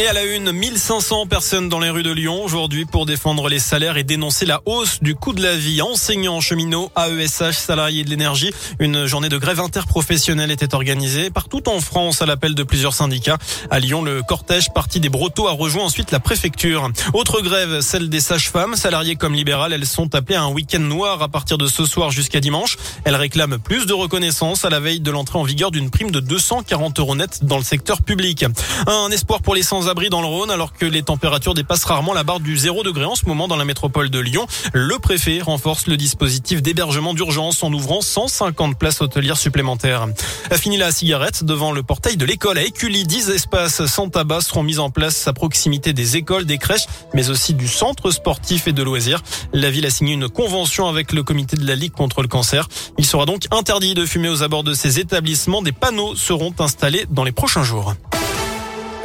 Et à la une, 1500 personnes dans les rues de Lyon aujourd'hui pour défendre les salaires et dénoncer la hausse du coût de la vie. Enseignants, cheminots, AESH, salariés de l'énergie. Une journée de grève interprofessionnelle était organisée partout en France à l'appel de plusieurs syndicats. À Lyon, le cortège parti des Brotteaux a rejoint ensuite la préfecture. Autre grève, celle des sages-femmes, salariées comme libérales. Elles sont appelées à un week-end noir à partir de ce soir jusqu'à dimanche. Elles réclament plus de reconnaissance à la veille de l'entrée en vigueur d'une prime de 240 euros net dans le secteur public. Un espoir pour les sans abri dans le Rhône alors que les températures dépassent rarement la barre du 0 degré en ce moment dans la métropole de Lyon. Le préfet renforce le dispositif d'hébergement d'urgence en ouvrant 150 places hôtelières supplémentaires. A fini la cigarette devant le portail de l'école à Écully. 10 espaces sans tabac seront mis en place à proximité des écoles, des crèches, mais aussi du centre sportif et de loisirs. La ville a signé une convention avec le comité de la Ligue contre le cancer. Il sera donc interdit de fumer aux abords de ces établissements. Des panneaux seront installés dans les prochains jours.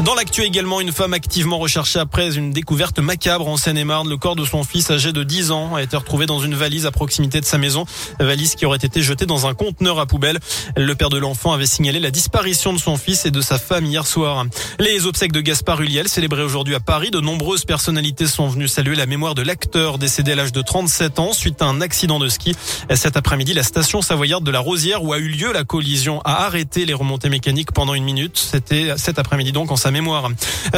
Dans l'actu également, une femme activement recherchée après une découverte macabre en Seine-et-Marne. Le corps de son fils âgé de 10 ans a été retrouvé dans une valise à proximité de sa maison. Valise qui aurait été jetée dans un conteneur à poubelle. Le père de l'enfant avait signalé la disparition de son fils et de sa femme hier soir. Les obsèques de Gaspard Huliel célébrées aujourd'hui à Paris. De nombreuses personnalités sont venues saluer la mémoire de l'acteur décédé à l'âge de 37 ans suite à un accident de ski. Cet après-midi, la station savoyarde de la Rosière où a eu lieu la collision a arrêté les remontées mécaniques pendant une minute. C'était cet après-midi donc en sa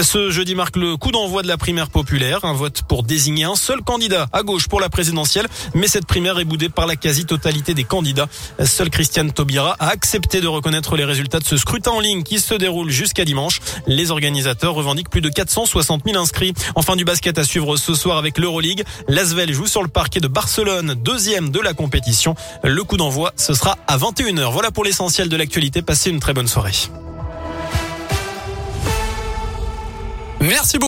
Ce jeudi marque le coup d'envoi de la primaire populaire, un vote pour désigner un seul candidat à gauche pour la présidentielle, mais cette primaire est boudée par la quasi-totalité des candidats. Seul Christiane Taubira a accepté de reconnaître les résultats de ce scrutin en ligne qui se déroule jusqu'à dimanche. Les organisateurs revendiquent plus de 460 000 inscrits. Enfin du basket à suivre ce soir avec l'Euroleague. L'Asvel joue sur le parquet de Barcelone, deuxième de la compétition. Le coup d'envoi, ce sera à 21h. Voilà pour l'essentiel de l'actualité. Passez une très bonne soirée. Merci beaucoup.